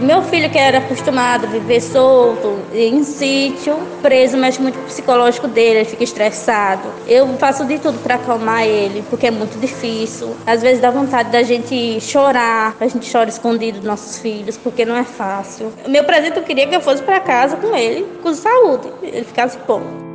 Meu filho, que era acostumado a viver solto, em sítio, preso, mexe muito psicológico dele, ele fica estressado. Eu faço de tudo para acalmar ele, porque é muito difícil. Às vezes dá vontade da gente chorar, a gente chora escondido dos nossos filhos, porque não é fácil. Meu presente eu queria que eu fosse para casa com ele, com saúde, ele ficasse bom.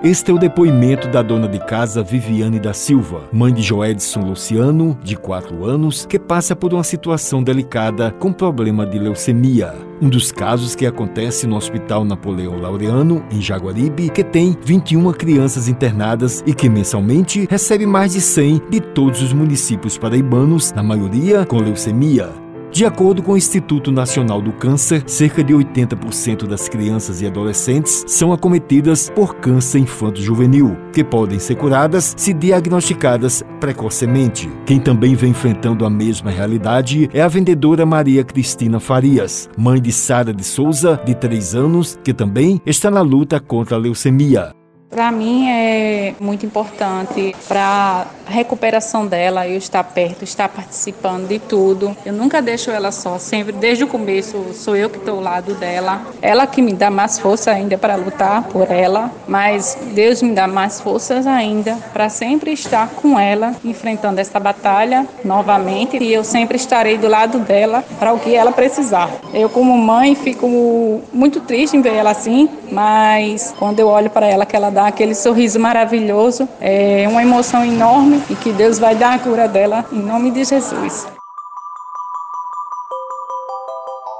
Este é o depoimento da dona de casa Viviane da Silva, mãe de Joedson Luciano, de 4 anos, que passa por uma situação delicada com problema de leucemia. Um dos casos que acontece no Hospital Napoleão Laureano, em Jaguaribe, que tem 21 crianças internadas e que mensalmente recebe mais de 100 de todos os municípios paraibanos, na maioria com leucemia. De acordo com o Instituto Nacional do Câncer, cerca de 80% das crianças e adolescentes são acometidas por câncer infanto-juvenil, que podem ser curadas se diagnosticadas precocemente. Quem também vem enfrentando a mesma realidade é a vendedora Maria Cristina Farias, mãe de Sara de Souza, de 3 anos, que também está na luta contra a leucemia. Para mim é muito importante para a recuperação dela, eu estar perto, estar participando de tudo. Eu nunca deixo ela só, sempre desde o começo sou eu que estou ao lado dela. Ela que me dá mais força ainda para lutar por ela, mas Deus me dá mais forças ainda para sempre estar com ela, enfrentando essa batalha novamente e eu sempre estarei do lado dela para o que ela precisar. Eu como mãe fico muito triste em ver ela assim, mas quando eu olho para ela que ela dá aquele sorriso maravilhoso. É uma emoção enorme e que Deus vai dar a cura dela em nome de Jesus.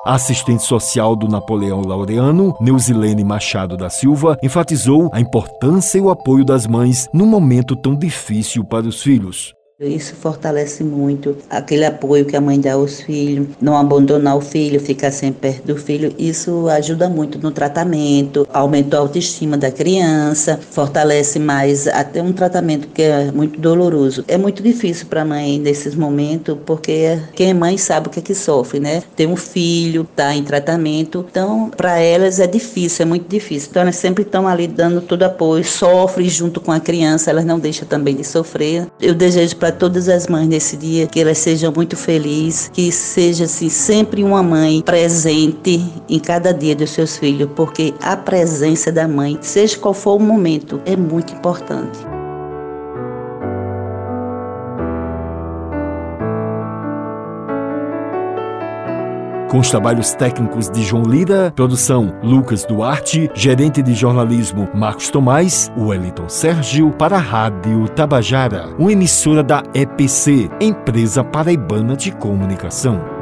Assistente social do Napoleão Laureano, Neusilene Machado da Silva, enfatizou a importância e o apoio das mães num momento tão difícil para os filhos. Isso fortalece muito aquele apoio que a mãe dá aos filhos, não abandonar o filho, ficar sempre perto do filho. Isso ajuda muito no tratamento, aumenta a autoestima da criança, fortalece mais até um tratamento que é muito doloroso. É muito difícil para a mãe nesses momentos, porque quem é mãe sabe o que é que sofre, né? Tem um filho, tá em tratamento, então para elas é difícil, é muito difícil. Então elas sempre estão ali dando todo apoio, sofrem junto com a criança, elas não deixam também de sofrer. Eu desejo para para todas as mães nesse dia, que elas sejam muito felizes, que seja assim, sempre uma mãe presente em cada dia dos seus filhos, porque a presença da mãe, seja qual for o momento, é muito importante. Com os trabalhos técnicos de João Lira, produção Lucas Duarte, gerente de jornalismo Marcos Tomás, Wellington Sérgio, para a Rádio Tabajara, uma emissora da EPC, Empresa Paraibana de Comunicação.